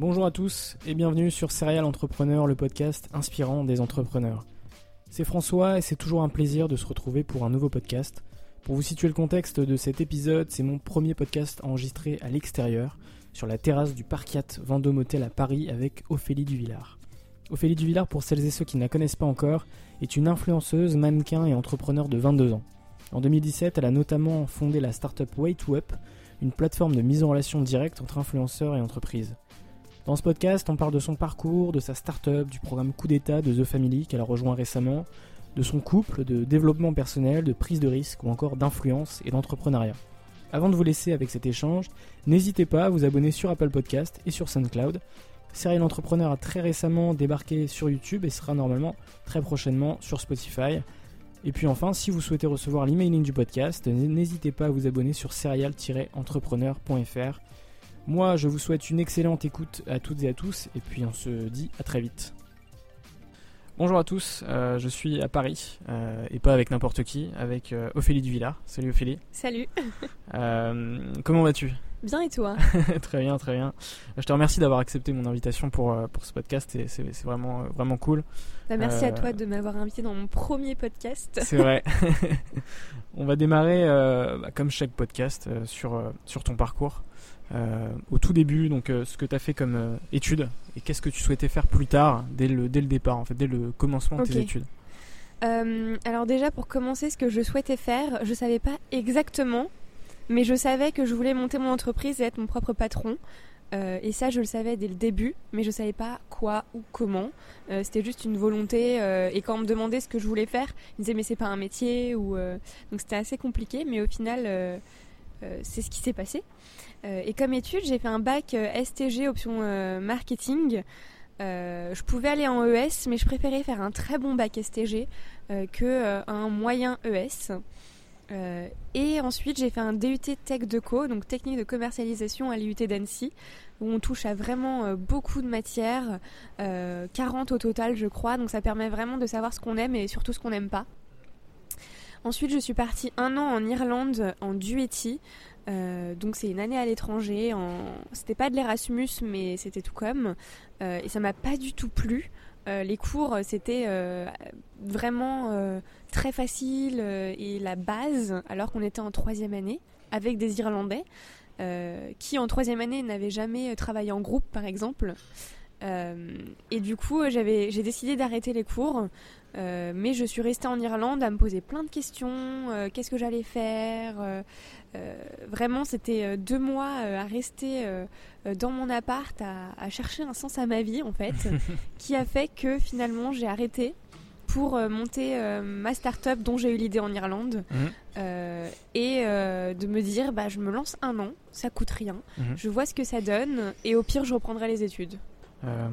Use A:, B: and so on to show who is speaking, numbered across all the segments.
A: Bonjour à tous et bienvenue sur Serial Entrepreneur, le podcast inspirant des entrepreneurs. C'est François et c'est toujours un plaisir de se retrouver pour un nouveau podcast. Pour vous situer le contexte de cet épisode, c'est mon premier podcast enregistré à l'extérieur, sur la terrasse du Parkiat Vendôme Hotel à Paris avec Ophélie Duvillard. Ophélie Duvillard, pour celles et ceux qui ne la connaissent pas encore, est une influenceuse, mannequin et entrepreneur de 22 ans. En 2017, elle a notamment fondé la startup Way to Up, une plateforme de mise en relation directe entre influenceurs et entreprises. Dans ce podcast, on parle de son parcours, de sa start-up, du programme Coup d'État de The Family qu'elle a rejoint récemment, de son couple, de développement personnel, de prise de risque ou encore d'influence et d'entrepreneuriat. Avant de vous laisser avec cet échange, n'hésitez pas à vous abonner sur Apple Podcast et sur SoundCloud. Serial Entrepreneur a très récemment débarqué sur YouTube et sera normalement très prochainement sur Spotify. Et puis enfin, si vous souhaitez recevoir l'emailing du podcast, n'hésitez pas à vous abonner sur serial-entrepreneur.fr. Moi, je vous souhaite une excellente écoute à toutes et à tous, et puis on se dit à très vite. Bonjour à tous, euh, je suis à Paris, euh, et pas avec n'importe qui, avec euh, Ophélie Duvillard. Salut Ophélie.
B: Salut.
A: comment vas-tu?
B: Bien et toi?
A: Très bien, très bien. Je te remercie d'avoir accepté mon invitation pour, pour ce podcast, et c'est vraiment, vraiment cool.
B: Bah, merci à toi de m'avoir invité dans mon premier podcast.
A: C'est vrai. On va démarrer, bah, comme chaque podcast, sur, sur ton parcours. Euh, au tout début, donc euh, ce que tu as fait comme euh, études et qu'est-ce que tu souhaitais faire plus tard, dès le, dès le départ, en fait, dès le commencement de tes études
B: Alors déjà, pour commencer, ce que je souhaitais faire, je savais pas exactement, mais je savais que je voulais monter mon entreprise et être mon propre patron. et ça, je le savais dès le début, mais je savais pas quoi ou comment. C'était juste une volonté. et quand on me demandait ce que je voulais faire, ils me disaient mais c'est pas un métier ou donc c'était assez compliqué. Mais au final, c'est ce qui s'est passé. Euh, et comme étude, j'ai fait un bac euh, STG option euh, marketing. je pouvais aller en ES, mais je préférais faire un très bon bac STG que un moyen ES. et ensuite, j'ai fait un DUT Tech Deco, donc technique de commercialisation à l'IUT d'Annecy, où on touche à vraiment beaucoup de matières, 40 au total, je crois. Donc ça permet vraiment de savoir ce qu'on aime et surtout ce qu'on n'aime pas. Ensuite, je suis partie un an en Irlande en duetti. Euh, donc c'est une année à l'étranger. En... C'était pas de l'Erasmus, mais c'était tout comme. Euh, et ça m'a pas du tout plu. Euh, les cours, c'était vraiment très facile et la base, alors qu'on était en troisième année avec des Irlandais qui en troisième année n'avaient jamais travaillé en groupe, par exemple. et du coup, j'ai décidé d'arrêter les cours euh, mais je suis restée en Irlande à me poser plein de questions. Euh, qu'est-ce que j'allais faire euh, Vraiment, c'était deux mois à rester dans mon appart, à, chercher un sens à ma vie, en fait, qui a fait que finalement j'ai arrêté pour monter ma start-up dont j'ai eu l'idée en Irlande mmh. et de me dire bah, je me lance un an, ça coûte rien, mmh. je vois ce que ça donne et au pire je reprendrai les études.
A: Euh,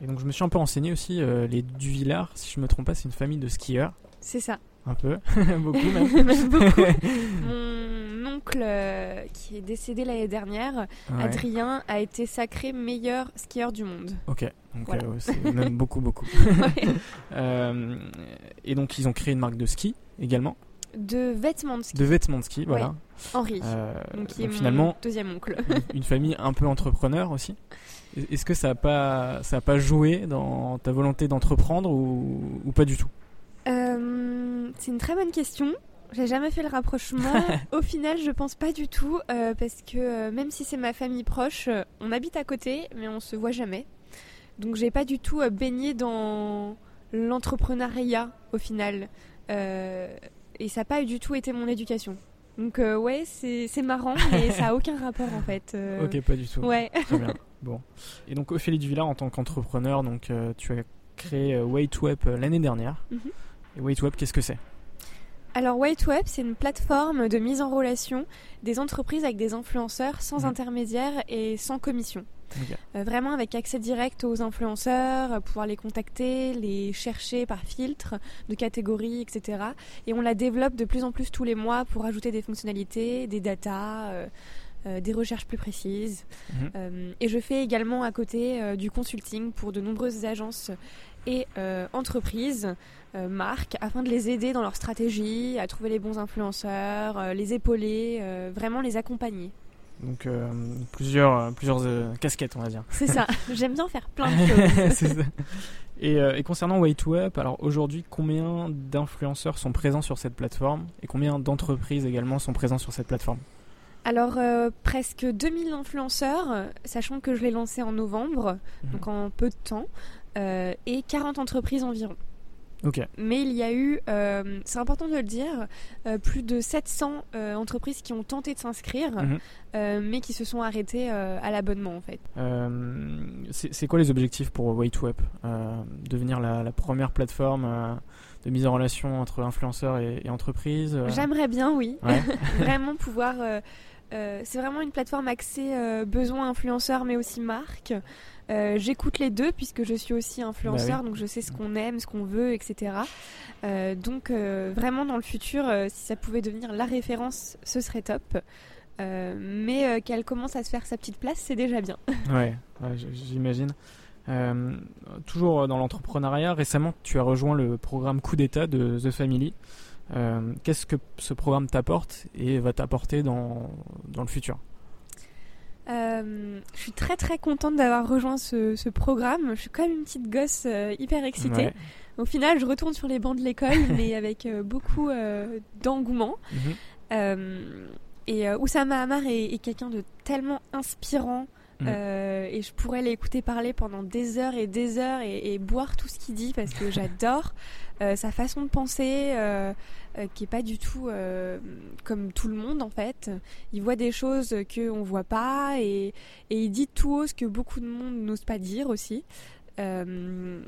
A: et donc je me suis un peu renseigné aussi, euh, les Duvillard, si je me trompe pas, c'est une famille de skieurs.
B: C'est ça.
A: Un peu, beaucoup même.
B: beaucoup. Mon oncle euh, qui est décédé l'année dernière,
A: Ouais.
B: Adrien, a été sacré meilleur skieur du monde.
A: Ok, donc
B: Voilà.
A: euh, c'est même beaucoup, beaucoup.
B: Ouais.
A: Euh, et donc, ils ont créé une marque de ski également,
B: de vêtements de ski,
A: de vêtements de ski, voilà.
B: Henri. Donc, qui est
A: donc
B: mon
A: finalement,
B: deuxième oncle.
A: une famille un peu entrepreneur aussi. Est-ce que ça n'a pas, ça a pas joué dans ta volonté d'entreprendre ou, ou pas du tout?
B: Euh, c'est une très bonne question. J'ai jamais fait le rapprochement. Au final, je pense pas du tout euh, parce que euh, même si c'est ma famille proche, on habite à côté, mais on se voit jamais. Donc j'ai pas du tout baigné dans l'entrepreneuriat au final. Euh, et ça n'a pas du tout été mon éducation. Donc euh, ouais, c'est c'est marrant, mais ça a aucun rapport en fait. euh,
A: Ok, pas du tout.
B: Ouais.
A: Très bien. Bon. Et donc, Ophélie Duvillard, en tant qu'entrepreneur, donc, euh, tu as créé euh, Wait2Web euh, l'année dernière.
B: Mhm.
A: Et Wait2Web, qu'est-ce que c'est?
B: Alors Whiteweb, c'est une plateforme de mise en relation des entreprises avec des influenceurs sans
A: Mhm.
B: intermédiaire et sans commission. Euh, vraiment avec accès direct aux influenceurs, pouvoir les contacter, les chercher par filtre de catégories, etc. Et on la développe de plus en plus tous les mois pour ajouter des fonctionnalités, des datas, euh, euh, des recherches plus précises.
A: Mhm.
B: Euh, et je fais également à côté euh, du consulting pour de nombreuses agences et entreprises, marques, afin de les aider dans leur stratégie, à trouver les bons influenceurs, les épauler, vraiment les accompagner.
A: Donc, euh, plusieurs, plusieurs euh, casquettes, on va dire.
B: C'est ça, j'aime bien faire plein de choses.
A: Ça. Et, euh, et concernant Way2Up, alors aujourd'hui, combien d'influenceurs sont présents sur cette plateforme et combien d'entreprises également sont présents sur cette plateforme?
B: Alors, euh, presque 2000 influenceurs, sachant que je l'ai lancé en novembre,
A: Mhm.
B: donc en peu de temps, euh, et 40 entreprises environ.
A: Ok,
B: Mais il y a eu, euh, c'est important de le dire, euh, plus de 700 euh, entreprises qui ont tenté de s'inscrire,
A: Mhm.
B: mais qui se sont arrêtées à l'abonnement en fait.
A: C'est quoi les objectifs pour Way2Up Euh, Devenir la, la première plateforme de mise en relation entre influenceurs et, et entreprises
B: J'aimerais bien, oui,
A: Ouais.
B: vraiment pouvoir. Euh, c'est vraiment une plateforme axée euh, besoin influenceur, mais aussi marque. Euh, J'écoute les deux puisque je suis aussi influenceur,
A: Bah
B: donc je sais ce qu'on aime, ce qu'on veut, etc. Donc vraiment dans le futur, si ça pouvait devenir la référence, ce serait top. Mais qu'elle commence à se faire sa petite place, c'est déjà bien.
A: Ouais, j'imagine. Toujours dans l'entrepreneuriat, récemment tu as rejoint le programme Coup d'État de The Family. Euh, Qu'est-ce que ce programme t'apporte et va t'apporter dans, dans le futur?
B: Euh, je suis très très contente d'avoir rejoint ce, ce programme. Je suis comme une petite gosse euh, hyper excitée.
A: Ouais.
B: Au final, je retourne sur les bancs de l'école, mais avec euh, beaucoup d'engouement.
A: Mhm.
B: Et Oussama Hamar est, est quelqu'un de tellement inspirant.
A: Mhm.
B: et je pourrais l'écouter parler pendant des heures et des heures et, et boire tout ce qu'il dit parce que j'adore sa façon de penser euh, euh, qui est pas du tout euh, comme tout le monde en fait. Il voit des choses que on voit pas et, et il dit tout haut ce que beaucoup de monde n'ose pas dire aussi. Euh,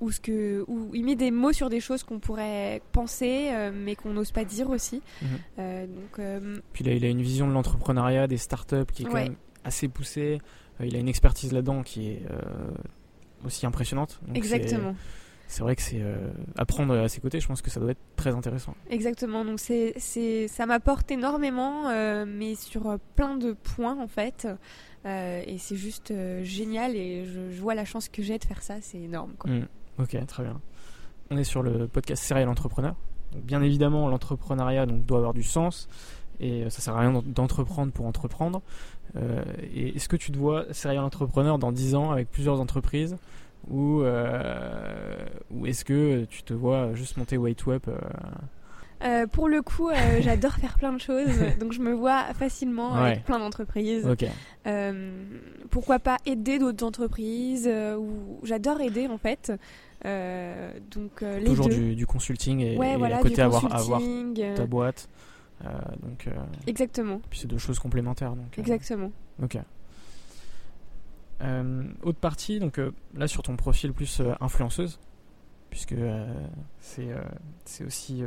B: ou ce que ou il met des mots sur des choses qu'on pourrait penser euh, mais qu'on n'ose pas dire aussi.
A: Mhm.
B: Euh, donc euh,
A: Puis là, il a une vision de l'entrepreneuriat, des startups qui est quand même assez poussée. Euh, il a une expertise là-dedans qui est euh, aussi impressionnante. Donc
B: exactement.
A: C'est vrai que c'est euh, apprendre à ses côtés. Je pense que ça doit être très intéressant.
B: Exactement, donc c'est, c'est, ça m'apporte énormément, euh, mais sur euh, plein de points en fait. Euh, et c'est juste génial et je, je vois la chance que j'ai de faire ça, c'est énorme. Quoi.
A: Mm. Ok, très bien. On est sur le podcast Serial Entrepreneur. Donc, bien évidemment, l'entrepreneuriat donc, doit avoir du sens et ça sert à rien d'en- d'entreprendre pour entreprendre. Et est-ce que tu te vois Serial Entrepreneur dans 10 ans avec plusieurs entreprises ou, euh, ou est-ce que tu te vois juste monter Way2Up euh,
B: Euh, pour le coup, euh, j'adore faire plein de choses, donc je me vois facilement
A: Ouais.
B: avec plein d'entreprises. Euh, pourquoi pas aider d'autres entreprises ou j'adore aider en fait. Donc les
A: toujours
B: deux.
A: du, du consulting et,
B: ouais,
A: et
B: voilà,
A: à côté avoir, avoir ta boîte. Donc,
B: exactement,
A: puis c'est deux choses complémentaires. Donc,
B: exactement.
A: Ok. Euh, autre partie, donc euh, là sur ton profil plus euh, influenceuse, puisque c'est c'est aussi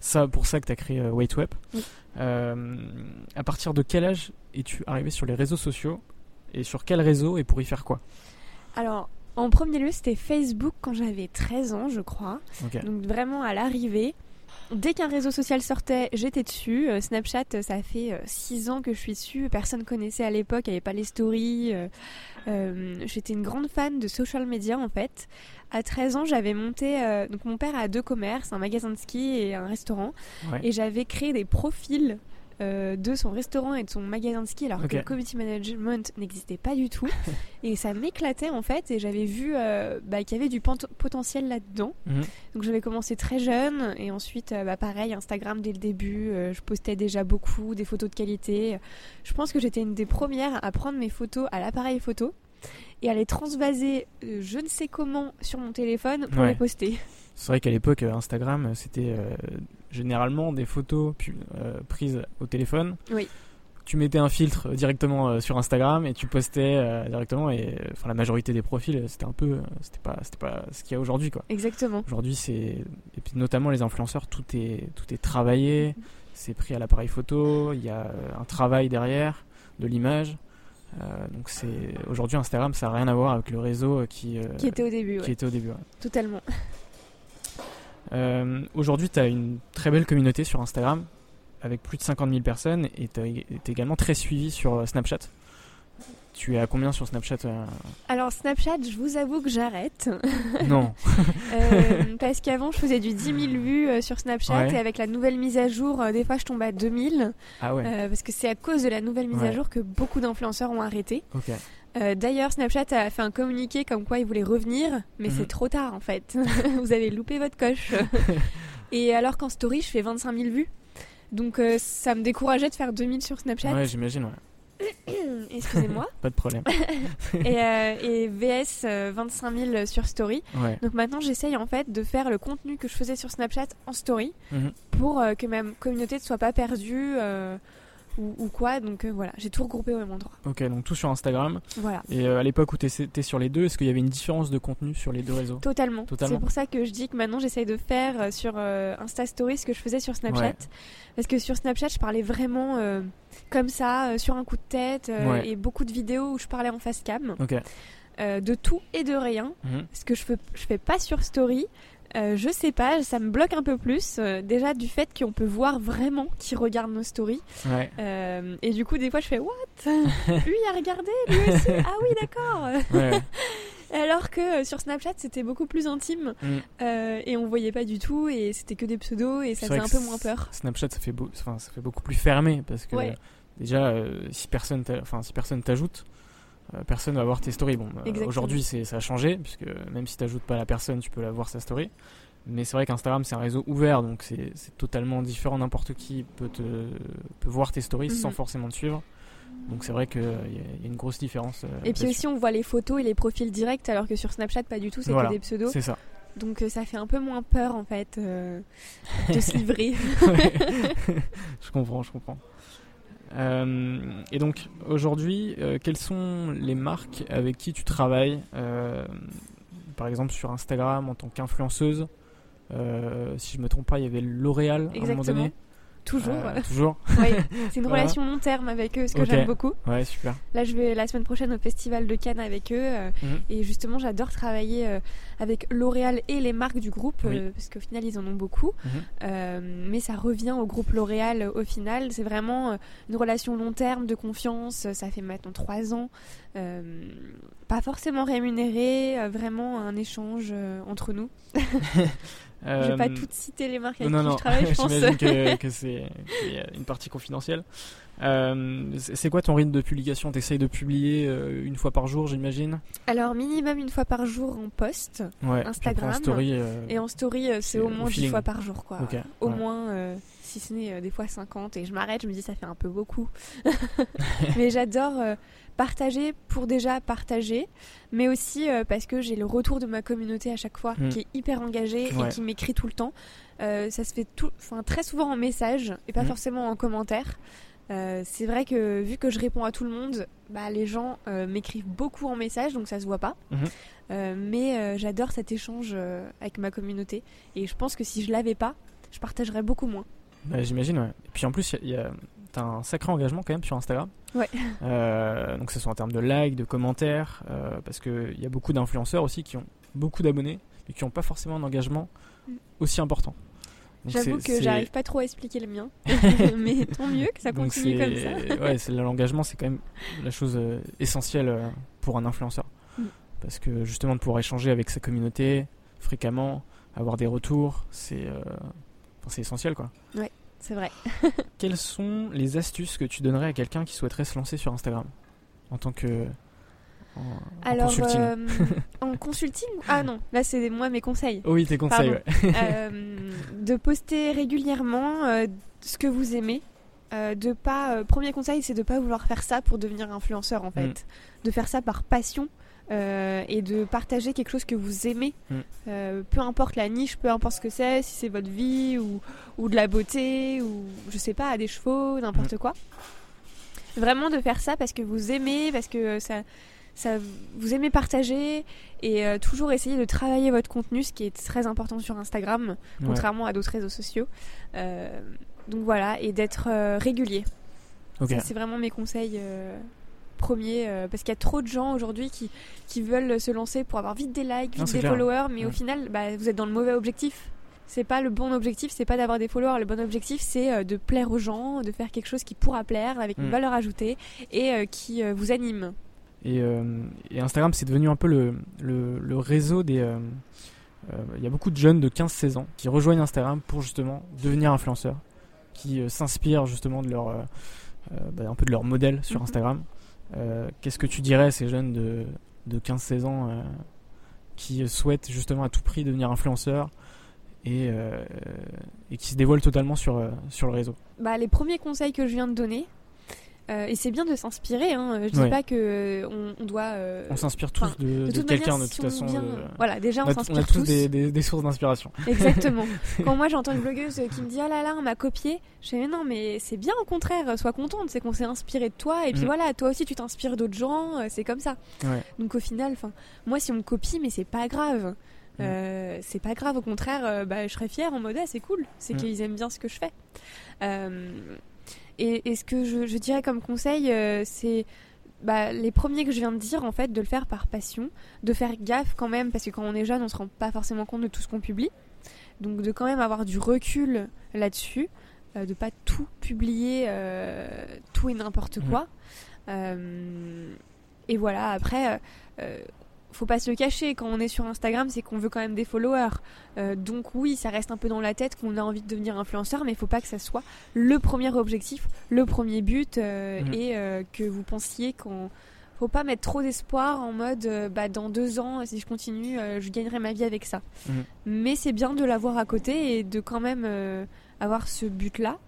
A: ça pour ça que tu as créé Wait2Web.
B: Oui.
A: À partir de quel âge es-tu arrivé sur les réseaux sociaux et sur quel réseau et pour y faire quoi?
B: Alors, en premier lieu, c'était Facebook quand j'avais 13 ans, je crois. Donc vraiment à l'arrivée. Dès qu'un réseau social sortait, j'étais dessus. Euh, Snapchat, euh, ça fait 6 ans que je suis dessus. Personne connaissait à l'époque, il n'y avait pas les stories. J'étais une grande fan de social media en fait. À 13 ans, j'avais monté. donc mon père a deux commerces, un magasin de ski et un restaurant. Et j'avais créé des profils euh, de son restaurant et de son magasin de ski alors que le community management n'existait pas du tout. Et ça m'éclatait en fait et j'avais vu euh, bah, qu'il y avait du potentiel là-dedans. Mhm. donc j'avais commencé très jeune et ensuite euh, bah, pareil Instagram dès le début je postais déjà beaucoup des photos de qualité. Je pense que j'étais une des premières à prendre mes photos à l'appareil photo et à les transvaser je ne sais comment sur mon téléphone pour les poster.
A: C'est vrai qu'à l'époque, Instagram, c'était généralement des photos euh, prises au téléphone.
B: Oui.
A: Tu mettais un filtre directement euh, sur Instagram et tu postais euh, directement et enfin la majorité des profils c'était un peu c'était pas c'était pas ce qu'il y a aujourd'hui quoi.
B: Exactement.
A: Aujourd'hui c'est et puis notamment les influenceurs tout est tout est travaillé, c'est pris à l'appareil photo, il y a un travail derrière de l'image. donc c'est aujourd'hui Instagram ça n'a rien à voir avec le réseau qui
B: qui était au début
A: qui était au début
B: totalement
A: euh, aujourd'hui, tu as une très belle communauté sur Instagram avec plus de 50 000 personnes et tu es également très suivi sur euh, Snapchat. Tu es à combien sur Snapchat euh
B: Alors Snapchat, je vous avoue que j'arrête.
A: Non.
B: parce qu'avant, je faisais du 10 000 vues sur Snapchat et avec la nouvelle mise à jour, des fois, je tombe à 2000.
A: Ah ouais.
B: parce que c'est à cause de la nouvelle mise à jour que beaucoup d'influenceurs ont arrêté.
A: Ok.
B: Euh, d'ailleurs, Snapchat a fait un communiqué comme quoi il voulait revenir, mais c'est mhm. trop tard en fait. Vous avez loupé votre coche. Et alors qu'en story, je fais 25 000 vues. Donc euh, ça me décourageait de faire 2000 sur Snapchat.
A: Ouais, j'imagine,
B: ouais. Excusez-moi.
A: Pas de problème.
B: et, euh, et, VS 25 000 sur Story. Donc maintenant j'essaye en fait de faire le contenu que je faisais sur Snapchat en Story mhm. pour que ma communauté ne soit pas perdue ou, quoi. Donc euh, voilà, j'ai tout regroupé au même endroit.
A: Ok, donc tout sur Instagram.
B: Voilà.
A: Et euh, à l'époque où tu étais sur les deux, est-ce qu'il y avait une différence de contenu sur les deux réseaux?
B: Totalement. C'est pour ça que je dis que maintenant j'essaye de faire euh, sur Insta Story ce que je faisais sur Snapchat. Parce que sur Snapchat, je parlais vraiment comme ça, sur un coup de tête, et beaucoup de vidéos où je parlais en face cam.
A: Ok.
B: de tout et de rien.
A: Mhm.
B: Ce que je fais, je fais pas sur Story. Euh, je sais pas, ça me bloque un peu plus. Euh, déjà du fait qu'on peut voir vraiment qui regarde nos stories. Euh, et du coup, des fois, je fais What? Lui a regardé, lui aussi? ah oui, d'accord. Alors que sur Snapchat, c'était beaucoup plus intime mm. et on voyait pas du tout et c'était que des pseudos et ça faisait un peu moins peur.
A: Snapchat, ça fait, ça fait beaucoup plus fermé parce que déjà, si personne, enfin si personne t'ajoute, personne va voir tes stories. Bon, euh, aujourd'hui, ça a changé, puisque même si tu n'ajoutes pas la personne, tu peux la voir sa story. Mais c'est vrai qu'Instagram, c'est un réseau ouvert, donc c'est totalement différent. N'importe qui peut, te, peut voir tes stories sans mhm. forcément te suivre. Donc c'est vrai qu'il y, a une grosse différence. Euh,
B: et puis aussi, on voit les photos et les profils directs, alors que sur Snapchat, pas du tout, c'est que des pseudos.
A: C'est ça.
B: Donc ça fait un peu moins peur, en fait, de se livrer.
A: je comprends, je comprends. Euh, et donc aujourd'hui, euh, quelles sont les marques avec qui tu travailles euh, Par exemple sur Instagram en tant qu'influenceuse? si je me trompe pas, il y avait L'Oréal à un moment donné.
B: Toujours.
A: Euh, toujours.
B: oui, c'est une relation long terme avec eux, ce que j'aime beaucoup.
A: Ouais, super.
B: Là, je vais la semaine prochaine au festival de Cannes avec eux. Euh, mhm. Et justement, j'adore travailler euh, avec L'Oréal et les marques du groupe, parce qu'au final, ils en ont beaucoup. Mhm. mais ça revient au groupe L'Oréal au final. C'est vraiment une relation long terme de confiance. Ça fait maintenant trois ans. pas forcément rémunéré, vraiment un échange entre nous. Je vais pas euh, toutes citer les marques avec qui je travaille, je pense.
A: J'imagine que, que c'est une partie confidentielle. Euh, c'est quoi ton rythme de publication? T'essayes de publier euh, une fois par jour, j'imagine?
B: Alors, minimum une fois par jour en post, Instagram.
A: story,
B: et en story, c'est au moins 10 fois par jour. Quoi. au moins, si ce n'est des fois 50. Et je m'arrête, je me dis, ça fait un peu beaucoup. Mais j'adore partager pour déjà partager, mais aussi euh, parce que j'ai le retour de ma communauté à chaque fois mm. qui est hyper engagée et qui m'écrit tout le temps. Euh, ça se fait tout, très souvent en message et pas mm. forcément en commentaire. Euh, c'est vrai que vu que je réponds à tout le monde, bah, les gens m'écrivent beaucoup en message, donc ça se voit pas. Mm-hmm. mais j'adore cet échange avec ma communauté et je pense que si je l'avais pas, je partagerais beaucoup moins.
A: Bah, j'imagine, ouais. Et puis en plus, il y a un sacré engagement quand même sur Instagram.
B: Ouais.
A: Euh, donc, ce soit en termes de likes, de commentaires, euh, parce qu'il y a beaucoup d'influenceurs aussi qui ont beaucoup d'abonnés, mais qui n'ont pas forcément un engagement mm. aussi important.
B: J'avoue
A: c'est-
B: que
A: c'est-
B: j'arrive pas trop à expliquer le mien, mais tant mieux que ça continue comme
A: c'est-
B: ça.
A: ouais, c'est l'engagement, c'est quand même la chose euh, essentielle pour un influenceur.
B: Mm.
A: Parce que justement, de pouvoir échanger avec sa communauté fréquemment, avoir des retours, c'est euh, c'est essentiel quoi.
B: C'est vrai.
A: Quelles sont les astuces que tu donnerais à quelqu'un qui souhaiterait se lancer sur Instagram en tant que en, consulting
B: euh, en consulting Ah non, là c'est moi mes conseils.
A: Oh oui, tes conseils. ouais.
B: Euh, de poster régulièrement euh, ce que vous aimez. De pas, premier conseil, c'est de pas vouloir faire ça pour devenir influenceur en fait.
A: Mm.
B: De faire ça par passion euh, et de partager quelque chose que vous aimez.
A: Mm.
B: Euh, peu importe la niche, peu importe ce que c'est, si c'est votre vie ou, ou de la beauté ou je sais pas, des chevaux, n'importe
A: Mm.
B: quoi. Vraiment de faire ça parce que vous aimez, parce que ça, ça vous aimez partager et euh, toujours essayer de travailler votre contenu, ce qui est très important sur Instagram,
A: Ouais.
B: contrairement à d'autres réseaux sociaux. Donc voilà, et d'être régulier.
A: Ok.
B: Ça, c'est vraiment mes conseils euh, premiers, euh, parce qu'il y a trop de gens aujourd'hui qui, qui veulent se lancer pour avoir vite des likes, vite des
A: clair.
B: followers, mais au final, bah, vous êtes dans le mauvais objectif. C'est pas le bon objectif, c'est pas d'avoir des followers. Le bon objectif, c'est euh, de plaire aux gens, de faire quelque chose qui pourra plaire, avec une
A: Mm.
B: valeur ajoutée et euh, qui euh, vous anime.
A: Et, et Instagram, c'est devenu un peu le, le, le réseau des. Il y a beaucoup de jeunes de 15-16 ans qui rejoignent Instagram pour justement devenir influenceurs, qui s'inspirent justement de leur, euh, bah, un peu de leur modèle sur
B: Mhm.
A: Instagram. Euh, Qu'est-ce que tu dirais à ces jeunes de, de 15-16 ans euh, qui souhaitent justement à tout prix devenir influenceurs et, euh, et qui se dévoilent totalement sur, sur le réseau?
B: Bah, les premiers conseils que je viens de donner, euh, et c'est bien de s'inspirer, hein, je dis pas que euh, on, on doit. euh,
A: On s'inspire tous de,
B: de
A: de
B: toute
A: quelqu'un de toute
B: on
A: façon.
B: vient-
A: de-
B: Voilà, déjà
A: on,
B: on
A: a, on a
B: s'inspire
A: tous
B: tous.
A: des, des- des sources d'inspiration.
B: Exactement. Quand moi j'entends une blogueuse qui me dit ah là là on m'a copié, je fais mais non mais c'est bien au contraire, sois contente, c'est qu'on s'est inspiré de toi et puis
A: Mm.
B: voilà toi aussi tu t'inspires d'autres gens, euh, c'est comme ça.
A: Ouais.
B: Donc au final, enfin moi si on me copie mais c'est pas grave.
A: Mm.
B: Euh, c'est pas grave, au contraire, euh, bah, je serais fière en mode ah, c'est cool, c'est
A: Mm.
B: qu'ils aiment bien ce que je fais. Euh, et, et ce que je, je dirais comme conseil, euh, c'est bah, les premiers que je viens de dire en fait, de le faire par passion, de faire gaffe quand même, parce que quand on est jeune, on se rend pas forcément compte de tout ce qu'on publie. Donc de quand même avoir du recul là-dessus, euh, de pas tout publier, euh, tout et n'importe
A: Mhm.
B: quoi. Euh, et voilà, après, faut pas se le cacher, quand on est sur Instagram, c'est qu'on veut quand même des followers. Euh, donc oui, ça reste un peu dans la tête qu'on a envie de devenir influenceur, mais il faut pas que ça soit le premier objectif, le premier but, euh,
A: Mhm.
B: et euh, que vous pensiez qu'on faut pas mettre trop d'espoir en mode bah, dans deux ans si je continue je gagnerai ma vie avec ça
A: Mhm.
B: mais c'est bien de l'avoir à côté et de quand même avoir ce but là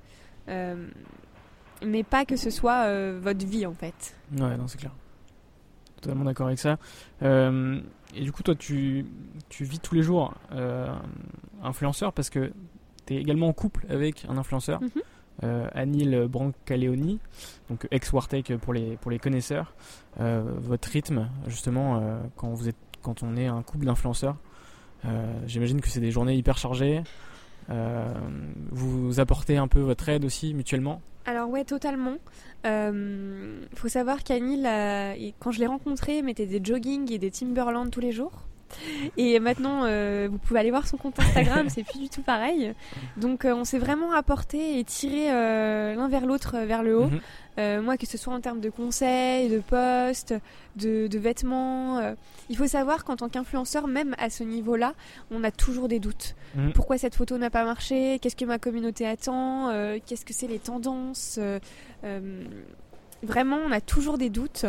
B: mais pas que ce soit votre vie en fait
A: Ouais, non, c'est clair. Totalement d'accord avec ça. Euh, et du coup, toi, tu, tu vis tous les jours euh, influenceur parce que tu es également en couple avec un influenceur,
B: Mhm.
A: euh, Anil Brancaleoni, donc ex-Wartech pour les, pour les connaisseurs. Votre rythme, justement, quand, vous êtes, quand on est un couple d'influenceurs, j'imagine que c'est des journées hyper chargées. Euh, vous apportez un peu votre aide aussi mutuellement.
B: Alors ouais, totalement. Euh, faut savoir qu'Anil, euh, il- quand je l'ai rencontré, mettait des jogging et des Timberland tous les jours. Et maintenant, euh, vous pouvez aller voir son compte Instagram, c'est plus du tout pareil. Donc euh, on s'est vraiment apporté et tiré euh, l'un vers l'autre vers le haut.
A: Mhm.
B: Moi, que ce soit en termes de conseils, de postes, de, de vêtements. il faut savoir qu'en tant qu'influenceur, même à ce niveau-là, on a toujours des doutes.
A: Mhm.
B: Pourquoi cette photo n'a pas marché? Qu'est-ce que ma communauté attend? Qu'est-ce que c'est les tendances? Vraiment, on a toujours des doutes.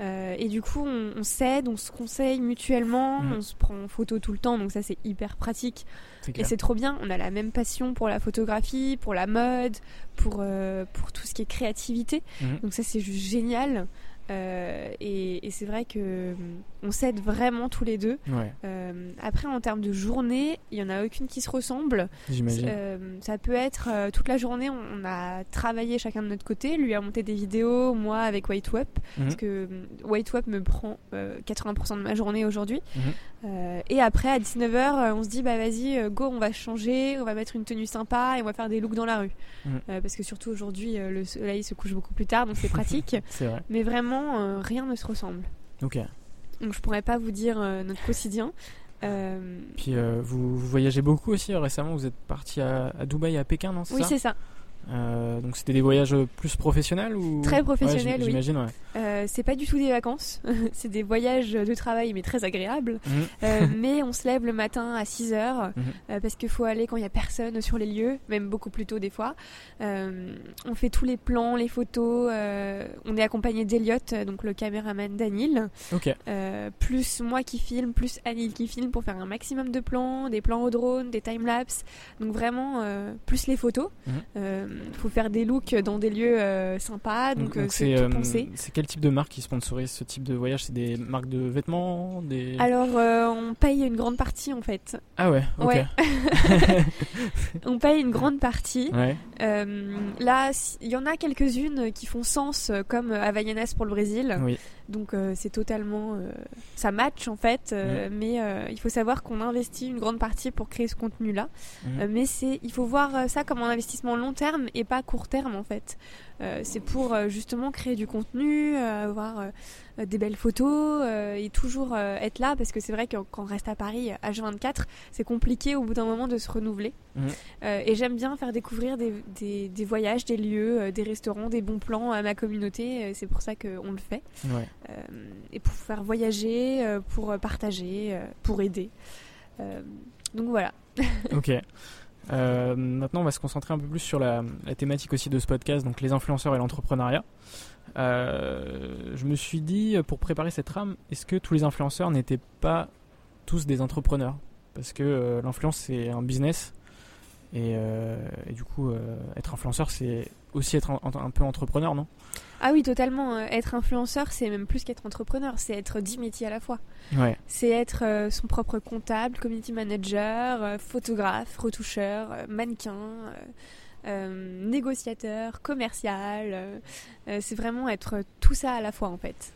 B: Euh, et du coup, on, on s'aide, on se conseille mutuellement,
A: Mhm.
B: on se prend en photo tout le temps, donc ça c'est hyper pratique. Et c'est trop bien, on a la même passion pour la photographie, pour la mode, pour, euh, pour tout ce qui est créativité.
A: Mhm.
B: Donc ça c'est juste génial. Euh, et et c'est vrai que hum, on s'aide vraiment tous les deux.
A: Ouais,
B: Euh, après, en termes de journée, il y en a aucune qui se ressemble.
A: j'imagine.
B: Euh, ça peut être toute la journée, on, a travaillé chacun de notre côté. Lui a monté des vidéos, moi avec White Web,
A: Mhm.
B: parce que hum, White Web me prend euh, 80% de ma journée aujourd'hui.
A: Mhm.
B: Et après, à 19h, on se dit, bah vas-y, go, on va changer, on va mettre une tenue sympa et on va faire des looks dans la rue.
A: Mhm.
B: Parce que surtout aujourd'hui, le soleil se couche beaucoup plus tard, donc c'est pratique.
A: C'est vrai.
B: Mais vraiment, euh, rien ne se ressemble.
A: Ok.
B: Donc je pourrais pas vous dire euh, notre quotidien. Euh,
A: Puis vous, vous voyagez beaucoup aussi récemment. Vous êtes parti à, à Dubaï, à Pékin, non
B: oui, c'est ça.
A: Euh, donc c'était des voyages plus professionnels ou
B: Très professionnels,
A: Ouais,
B: oui.
A: J'imagine, ouais.
B: Euh, c'est pas du tout des vacances, c'est des voyages de travail, mais très agréables.
A: Mhm.
B: Euh, mais on se lève le matin à 6 heures
A: Mhm.
B: parce qu'il faut aller quand il y a personne sur les lieux, même beaucoup plus tôt des fois. On fait tous les plans, les photos. on est accompagné d'Eliott, donc le caméraman d'Anil,
A: Ok.
B: euh, plus moi qui filme, plus Anil qui filme pour faire un maximum de plans, des plans au drone, des timelapses. Donc vraiment, plus les photos.
A: Mhm.
B: Euh, faut faire des looks dans des lieux euh, sympas, donc, euh, c'est
A: c'est quel type de marque qui sponsorise ce type de voyage? C'est des marques de vêtements des...
B: Alors, on paye une grande partie en fait.
A: Ah ouais, ok.
B: Ouais. On paye une grande partie.
A: Ouais.
B: Là, il y en a quelques-unes qui font sens, comme Havaianas pour le Brésil.
A: Oui.
B: Donc, euh, c'est totalement. euh, ça match en fait. euh, Mais il faut savoir qu'on investit une grande partie pour créer ce contenu-là. Mais c'est, il faut voir ça comme un investissement long terme et pas court terme en fait. Euh, c'est pour euh, justement créer du contenu, euh, avoir des belles photos et toujours être là parce que c'est vrai que quand on reste à Paris euh, H24, c'est compliqué au bout d'un moment de se renouveler. Euh, et j'aime bien faire découvrir des, des- des voyages, des lieux, des restaurants, des bons plans à ma communauté. C'est pour ça qu'on le fait.
A: Ouais.
B: Et pour faire voyager, pour partager, pour aider. Donc voilà.
A: Ok. Euh, maintenant, on va se concentrer un peu plus sur la, thématique aussi de ce podcast, donc les influenceurs et l'entrepreneuriat. Euh, je me suis dit, pour préparer cette trame, est-ce que tous les influenceurs n'étaient pas tous des entrepreneurs? Parce que euh, l'influence, c'est un business. Et, euh, et du coup, euh, être influenceur, c'est aussi être un, un peu entrepreneur, non?
B: Ah oui, totalement. Euh, Être influenceur, c'est même plus qu'être entrepreneur, c'est être dix métiers à la fois.
A: Ouais.
B: C'est être son propre comptable, community manager, photographe, retoucheur, mannequin, négociateur, commercial. c'est vraiment être tout ça à la fois en fait.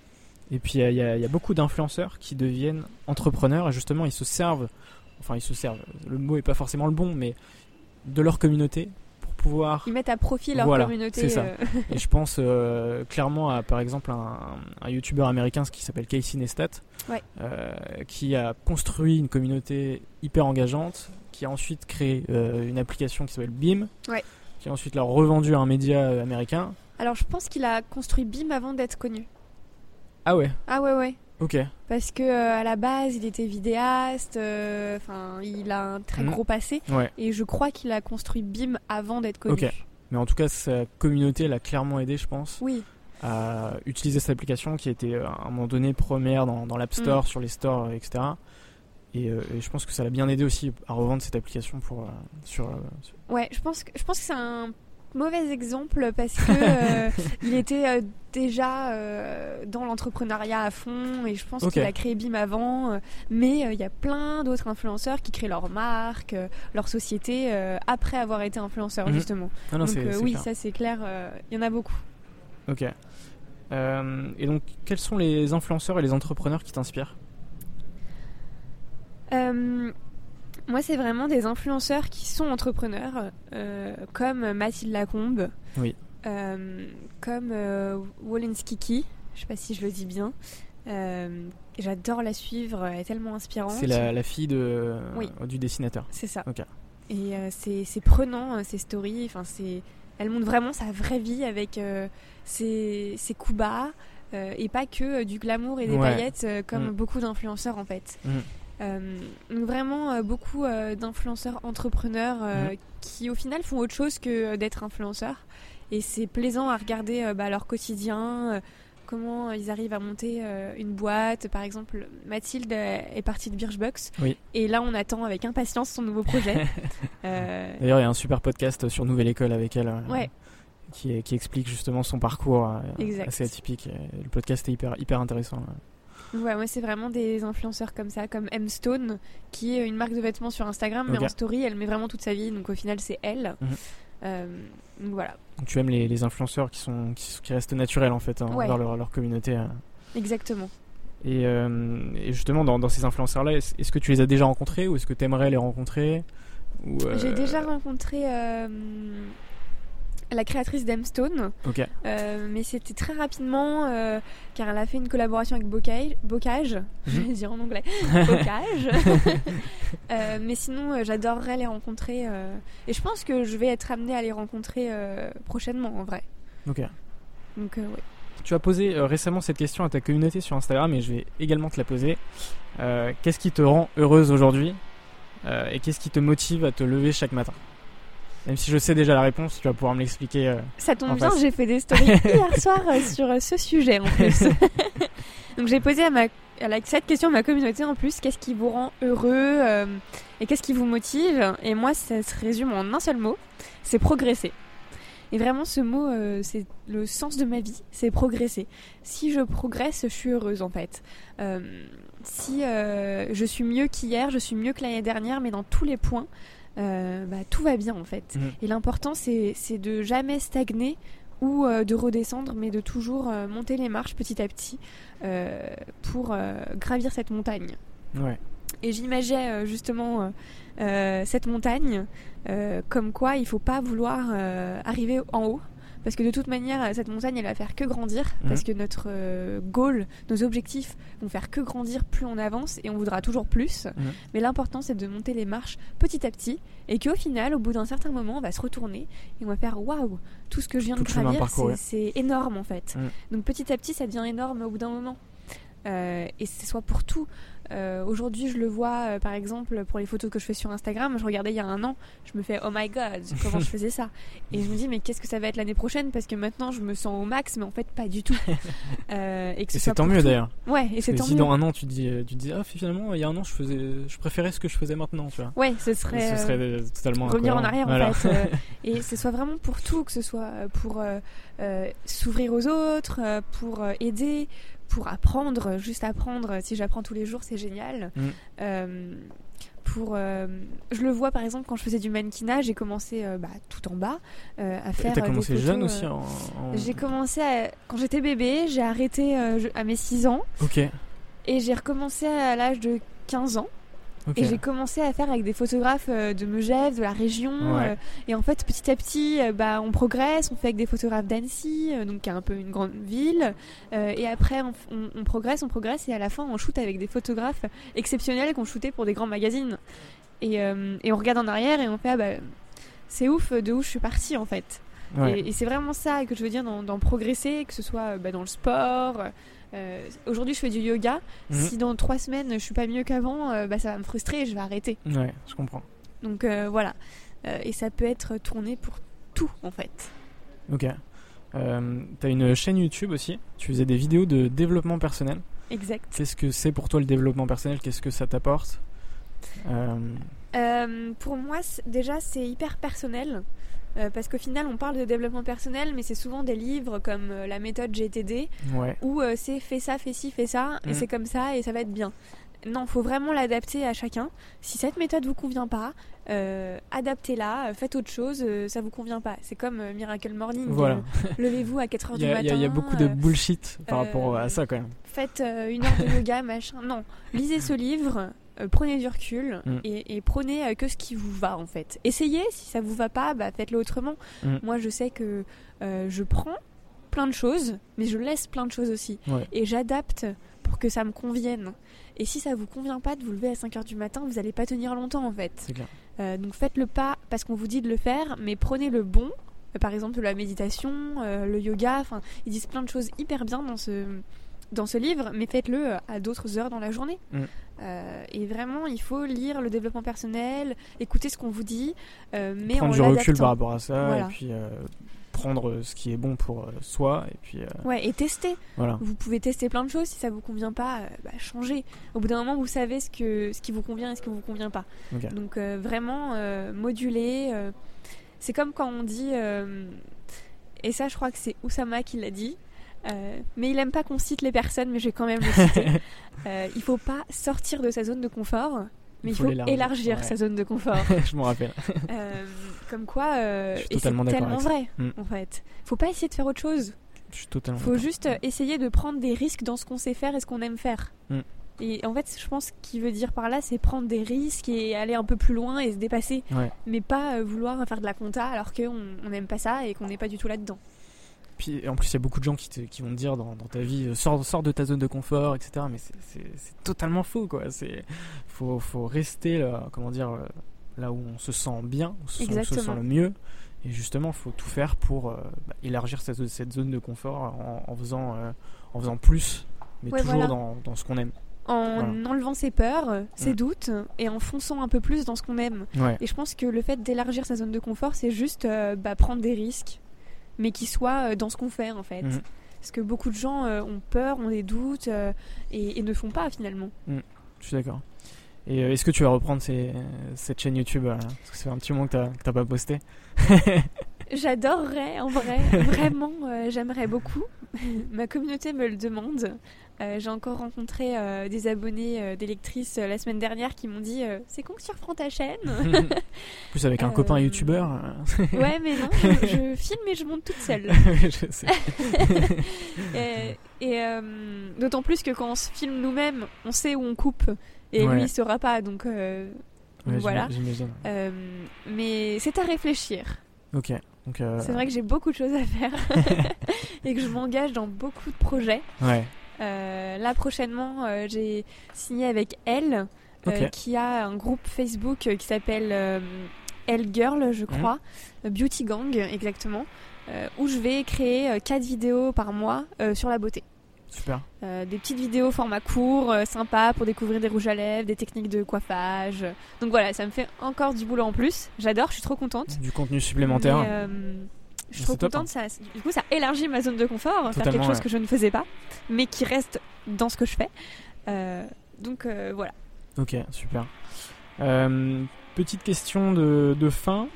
A: Et puis il y y a beaucoup d'influenceurs qui deviennent entrepreneurs et justement ils se servent, enfin ils se servent, le mot est pas forcément le bon, mais de leur communauté pour pouvoir.
B: Ils mettent à profit leur
A: Voilà,
B: communauté.
A: c'est ça.
B: euh,
A: Et je pense euh, clairement à par exemple un, un youtubeur américain qui s'appelle Casey Neistat,
B: Ouais.
A: euh, qui a construit une communauté hyper engageante, qui a ensuite créé euh, une application qui s'appelle Beam,
B: Ouais.
A: qui a ensuite l'a revendu à un média américain.
B: Alors je pense qu'il a construit BIM avant d'être connu.
A: Ah ouais,
B: Ah ouais ouais.
A: Ok.
B: Parce que euh, à la base, il était vidéaste. euh, Enfin, il a un très
A: Mhm.
B: gros passé.
A: Ouais.
B: Et je crois qu'il a construit BIM avant d'être connu.
A: Ok. Mais en tout cas, sa communauté l'a clairement aidé, je pense.
B: Oui.
A: à utiliser cette application qui était euh, à un moment donné première dans, dans l'App Store, sur les stores, etc. Et, euh, et je pense que ça l'a bien aidé aussi à revendre cette application pour, euh, sur, euh, sur-
B: Ouais, je pense que je pense que c'est un mauvais exemple parce que euh, il était euh, déjà euh, dans l'entrepreneuriat à fond et je pense qu'il a créé BIM avant. mais il y a plein d'autres influenceurs qui créent leur marque, leur société après avoir été influenceur
A: Mhm.
B: justement.
A: Ah non,
B: Donc oui,
A: clair.
B: ça c'est clair. Il y en a beaucoup.
A: Ok. Et donc, quels sont les influenceurs et les entrepreneurs qui t'inspirent?
B: Moi, c'est vraiment des influenceurs qui sont entrepreneurs, euh, comme Mathilde Lacombe,
A: Oui.
B: euh, comme euh, Wolinskiki, je sais pas si je le dis bien. Euh, J'adore la suivre, elle est tellement inspirante.
A: C'est la, la fille de,
B: Oui.
A: du dessinateur.
B: C'est ça. Et c'est prenant, euh, ces stories. Enfin, c'est, elle montre vraiment sa vraie vie avec ses, ses coups bas euh, et pas que euh, du glamour et des
A: Ouais.
B: paillettes euh, comme
A: Mm.
B: beaucoup d'influenceurs en fait.
A: Mm.
B: Euh, donc vraiment euh, beaucoup euh, d'influenceurs entrepreneurs
A: Mm.
B: qui au final font autre chose que d'être influenceurs. Et c'est plaisant à regarder bah, leur quotidien, comment ils arrivent à monter une boîte. Par exemple, Mathilde est partie de Birchbox.
A: Oui.
B: Et là, on attend avec impatience son nouveau projet. Euh,
A: D'ailleurs, il y a un super podcast sur Nouvelle École avec elle.
B: Ouais.
A: Qui, explique justement son parcours
B: Exact.
A: assez atypique. Le podcast est hyper, hyper intéressant.
B: Ouais, moi c'est vraiment des influenceurs comme ça, comme M Stone, qui est une marque de vêtements sur Instagram, mais en story, elle met vraiment toute sa vie, donc au final c'est elle.
A: Mhm.
B: Euh, donc voilà,
A: Donc, tu aimes les, les influenceurs qui, sont, qui, qui restent naturels en fait hein,
B: Ouais.
A: envers leur, leur communauté. euh.
B: exactement.
A: Et, euh, et justement, dans, dans ces influenceurs-là, est-ce est-ce que tu les as déjà rencontrés ou est-ce que tu aimerais les rencontrer euh,
B: J'ai déjà rencontré la créatrice d'Emstone.
A: Ok.
B: Euh, mais c'était très rapidement, euh, car elle a fait une collaboration avec Bocage, Bocage je vais dire en anglais, Bocage. Euh, mais sinon, j'adorerais les rencontrer. et je pense que je vais être amenée à les rencontrer prochainement, en vrai.
A: Ok.
B: Donc, ouais.
A: Tu as posé récemment cette question à ta communauté sur Instagram et je vais également te la poser. Qu'est-ce qui te rend heureuse aujourd'hui et qu'est-ce qui te motive à te lever chaque matin? Même si je sais déjà la réponse, tu vas pouvoir me l'expliquer. euh.
B: Ça tombe
A: En
B: bien, j'ai fait des stories hier soir euh, sur euh, ce sujet en plus. Donc j'ai posé à, ma, à la- cette question à ma communauté en plus, qu'est-ce qui vous rend heureux euh, et qu'est-ce qui vous motive? Et moi, ça se résume en un seul mot, c'est progresser. Et vraiment, ce mot, euh, c'est le sens de ma vie, c'est progresser. Si je progresse, je suis heureuse en fait. Euh, si je suis mieux qu'hier, je suis mieux que l'année dernière, mais dans tous les points, bah, tout va bien en fait.
A: Mhm.
B: Et l'important, c'est de jamais stagner ou euh, de redescendre, mais de toujours euh, monter les marches petit à petit euh, pour euh, gravir cette montagne.
A: Ouais.
B: Et j'imaginais euh, justement euh, euh, cette montagne euh, comme quoi il faut pas vouloir euh, arriver en haut. Parce que de toute manière, cette montagne, elle va faire que grandir.
A: Mhm.
B: Parce que notre euh, goal, nos objectifs vont faire que grandir plus on avance et on voudra toujours plus.
A: Mhm.
B: Mais l'important, c'est de monter les marches petit à petit. Et qu'au final, au bout d'un certain moment, on va se retourner et on va faire waouh, tout ce que je viens
A: Tout
B: de gravir, c'est énorme en fait.
A: Mhm.
B: Donc petit à petit, ça devient énorme au bout d'un moment. Euh, et c'est soit pour tout. Euh, Aujourd'hui, je le vois, euh, par exemple, pour les photos que je fais sur Instagram. Je regardais il y a un an, je me fais oh my god, comment je faisais ça? Et je me dis, mais qu'est-ce que ça va être l'année prochaine? Parce que maintenant, je me sens au max, mais en fait, pas du tout. Euh, et ce
A: c'est tant mieux d'ailleurs.
B: Ouais, et
A: Parce
B: c'est
A: que
B: tant
A: si
B: mieux.
A: dans un an tu te dis, tu dis ah finalement il y a un an je faisais, je préférais ce que je faisais maintenant, tu vois.
B: Ouais, ce serait.
A: Ce serait euh, totalement
B: revenir en arrière
A: Voilà.
B: en fait euh, et ce soit vraiment pour tout que ce soit pour euh, euh, s'ouvrir aux autres pour euh, aider pour apprendre juste apprendre si j'apprends tous les jours c'est génial
A: Mm.
B: Euh, pour euh, je le vois par exemple quand je faisais du mannequinat j'ai commencé euh, bah, tout en bas à faire
A: T'as
B: des
A: commencé
B: photos,
A: jeune aussi en.
B: j'ai commencé à- quand j'étais bébé j'ai arrêté à mes 6 ans
A: Ok.
B: et j'ai recommencé à l'âge de 15 ans Et j'ai commencé à faire avec des photographes euh, de Megève, de la région.
A: Ouais.
B: euh, et en fait, petit à petit, euh, bah, on progresse. On fait avec des photographes d'Annecy, euh, donc qui est un peu une grande ville. Euh, et après, on, on- on progresse, on progresse. Et à la fin, on shoot avec des photographes exceptionnels qu'on shootait pour des grands magazines. Et, euh, et on regarde en arrière et on fait, ah bah, c'est ouf de où je suis partie en fait.
A: Ouais.
B: Et, et c'est vraiment ça que je veux dire dans, dans progresser, que ce soit euh, bah, dans le sport. Euh, Aujourd'hui, je fais du yoga.
A: Mhm.
B: Si dans trois semaines, je suis pas mieux qu'avant, euh, bah, ça va me frustrer et je vais arrêter.
A: Ouais, je comprends.
B: Donc euh, voilà. Et ça peut être tourné pour tout en fait.
A: Ok. T'as une chaîne YouTube aussi. Tu faisais des vidéos de développement personnel.
B: Exact.
A: Qu'est-ce que c'est pour toi le développement personnel? Qu'est-ce que ça t'apporte? Euh,
B: Euh, pour moi, déjà, c'est hyper personnel. Euh, parce qu'au final, on parle de développement personnel, mais c'est souvent des livres comme euh, la méthode GTD,
A: Ouais.
B: où euh, c'est fais ça, fais ci, fais ça, et
A: Mhm.
B: c'est comme ça, et ça va être bien. Non, faut vraiment l'adapter à chacun. Si cette méthode vous convient pas, adaptez-la, faites autre chose, ça vous convient pas. C'est comme Miracle Morning.
A: Voilà.
B: Levez-vous à 4h
A: Il
B: du matin.
A: il y a- il y a beaucoup de bullshit par rapport à ça quand même.
B: faites une heure de yoga, machin. Non, lisez ce livre, euh, prenez du recul
A: Mm.
B: et, et prenez euh, que ce qui vous va en fait. Essayez, si ça vous va pas, bah, faites-le autrement.
A: Mm.
B: Moi, je sais que euh, je prends plein de choses, mais je laisse plein de choses aussi.
A: Ouais.
B: Et j'adapte pour que ça me convienne. Et si ça vous convient pas de vous lever à 5h du matin, vous allez pas tenir longtemps en fait.
A: Clair.
B: Donc faites le pas parce qu'on vous dit de le faire, mais prenez le bon. Par exemple, la méditation, le yoga, enfin, ils disent plein de choses hyper bien dans ce, dans ce livre, mais faites-le à d'autres heures dans la journée.
A: Mm.
B: Euh, et vraiment, il faut lire le développement personnel, écouter ce qu'on vous dit, euh, mais
A: Prendre
B: en
A: du recul par rapport à ça
B: Voilà.
A: et puis euh, prendre ce qui est bon pour euh, soi et puis euh,
B: Ouais, et tester.
A: voilà.
B: Vous pouvez tester plein de choses. Si ça vous convient pas, euh, bah, changez. Au bout d'un moment, vous savez ce, que, ce qui vous convient et ce qui vous convient pas. Donc euh, vraiment euh, moduler. euh, c'est comme quand on dit, euh, et ça je crois que c'est Oussama qui l'a dit, euh, mais il aime pas qu'on cite les personnes, mais je vais quand même le citer. Euh, il faut pas sortir de sa zone de confort, mais
A: Il
B: il
A: faut
B: élargir
A: ouais.
B: sa zone de confort.
A: je m'en rappelle.
B: Euh, comme quoi, euh, c'est tellement vrai
A: Mm.
B: en fait. Faut pas essayer de faire autre chose.
A: Je suis totalement
B: Faut juste essayer de prendre des risques dans ce qu'on sait faire et ce qu'on aime faire.
A: Mm.
B: Et en fait, je pense qu'il veut dire par là, c'est prendre des risques et aller un peu plus loin et se dépasser. Mais pas vouloir faire de la compta alors qu'on n'aime pas ça et qu'on n'est pas du tout là-dedans.
A: Puis en plus, il y a beaucoup de gens qui, te, qui vont te dire dans, ta vie, euh, sors, sors, de ta zone de confort, etc. Mais c'est totalement faux, quoi. Il faut, faut, rester, là, comment dire, euh, là où on se sent bien, où on se sent le mieux. Et justement, il faut tout faire pour bah, élargir cette, cette, zone de confort en, faisant, en faisant plus, mais toujours dans, dans ce qu'on aime
B: en enlevant ses peurs, ses doutes et en fonçant un peu plus dans ce qu'on aime. Et je pense que le fait d'élargir sa zone de confort, c'est juste euh, bah, prendre des risques, mais qui soient euh, dans ce qu'on fait en fait. Mm. Parce que beaucoup de gens euh, ont peur, ont des doutes et, ne font pas finalement.
A: Mm. Je suis d'accord. Et est-ce que tu vas reprendre cette chaîne YouTube Parce que c'est un petit moment que tu n'as pas posté.
B: J'adorerais en vrai, vraiment, j'aimerais beaucoup. Ma communauté me le demande. Euh, j'ai encore rencontré euh, des abonnés euh, d'électrices la semaine dernière qui m'ont dit c'est quand que tu reprends ta chaîne
A: Plus avec un copain youtubeur.
B: ouais, mais non, je, filme et je monte toute seule. je sais. et, d'autant plus que quand on se filme nous-mêmes, on sait où on coupe et lui il saura pas, donc, voilà. mais c'est à réfléchir.
A: Ok.
B: C'est vrai que j'ai beaucoup de choses à faire et que je m'engage dans beaucoup de projets.
A: Ouais.
B: Euh, là prochainement, euh, j'ai signé avec elle, euh, qui a un groupe Facebook qui s'appelle Elle Girl, je mhm. crois, Beauty Gang exactement, où je vais créer 4 vidéos par mois sur la beauté.
A: Super.
B: des petites vidéos format court, sympa pour découvrir des rouges à lèvres, des techniques de coiffage. Donc voilà, ça me fait encore du boulot en plus. J'adore, je suis trop contente.
A: Du contenu supplémentaire.
B: Je suis trop contente. Ça, du coup, ça élargit ma zone de confort, faire quelque chose que je ne faisais pas, mais qui reste dans ce que je fais. Euh, donc euh, voilà.
A: Ok, super. Euh, petite question de, de fin.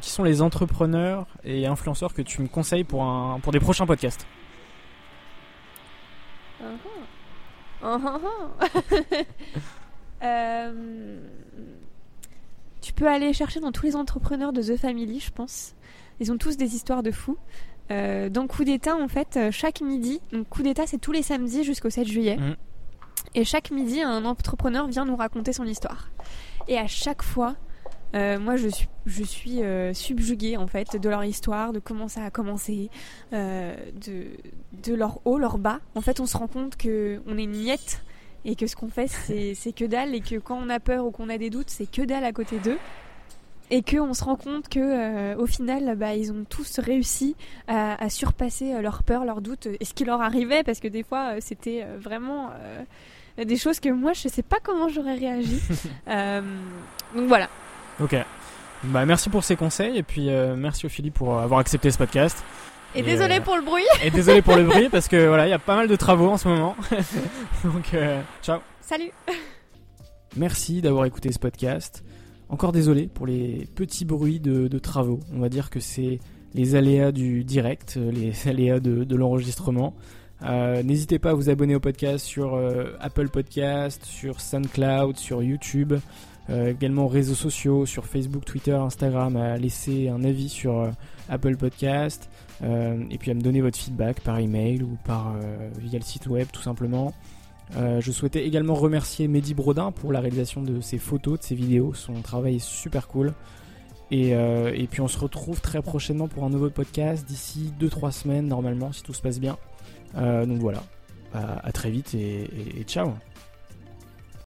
A: qui sont les entrepreneurs et influenceurs que tu me conseilles pour, un, pour des prochains podcasts?
B: Uh-huh. Uh-huh. Tu peux aller chercher dans tous les entrepreneurs de The Family, je pense. Ils ont tous des histoires de fous. Euh, dans Coup d'État, en fait, euh, chaque midi, donc Coup d'État, c'est tous les samedis jusqu'au 7 juillet. Mm. Et chaque midi, un entrepreneur vient nous raconter son histoire. Et à chaque fois, euh, moi, je suis, je suis subjuguée en fait de leur histoire, de comment ça a commencé, de, de leur haut, leur bas. En fait, on se rend compte que on est une miette et que ce qu'on fait, c'est que dalle et que quand on a peur ou qu'on a des doutes, c'est que dalle à côté d'eux et qu'on se rend compte que euh, au final bah, ils ont tous réussi à, surpasser euh, leurs peurs, leurs doutes et ce qui leur arrivait parce que des fois euh, c'était vraiment des choses que moi je sais pas comment j'aurais réagi. Donc voilà.
A: Ok. Bah merci pour ces conseils et puis merci Ophélie pour avoir accepté ce podcast.
B: Et, désolé pour le bruit.
A: et désolé pour le bruit parce que voilà il y a pas mal de travaux en ce moment. Donc ciao.
B: Salut.
A: Merci d'avoir écouté ce podcast encore désolé pour les petits bruits de, travaux. On va dire que c'est les aléas du direct, euh, les aléas de, l'enregistrement. Euh, n'hésitez pas à vous abonner au podcast sur euh, Apple Podcast, sur SoundCloud, sur YouTube, également réseaux sociaux, sur Facebook, Twitter, Instagram, à laisser un avis sur Apple Podcast, et puis à me donner votre feedback par email ou par via le site web tout simplement. Euh, je souhaitais également remercier Mehdi Brodin pour la réalisation de ses photos, de ses vidéos. Son travail est super cool. Et, euh, puis on se retrouve très prochainement pour un nouveau podcast d'ici 2-3 semaines normalement si tout se passe bien. Euh, donc voilà, à, très vite et ciao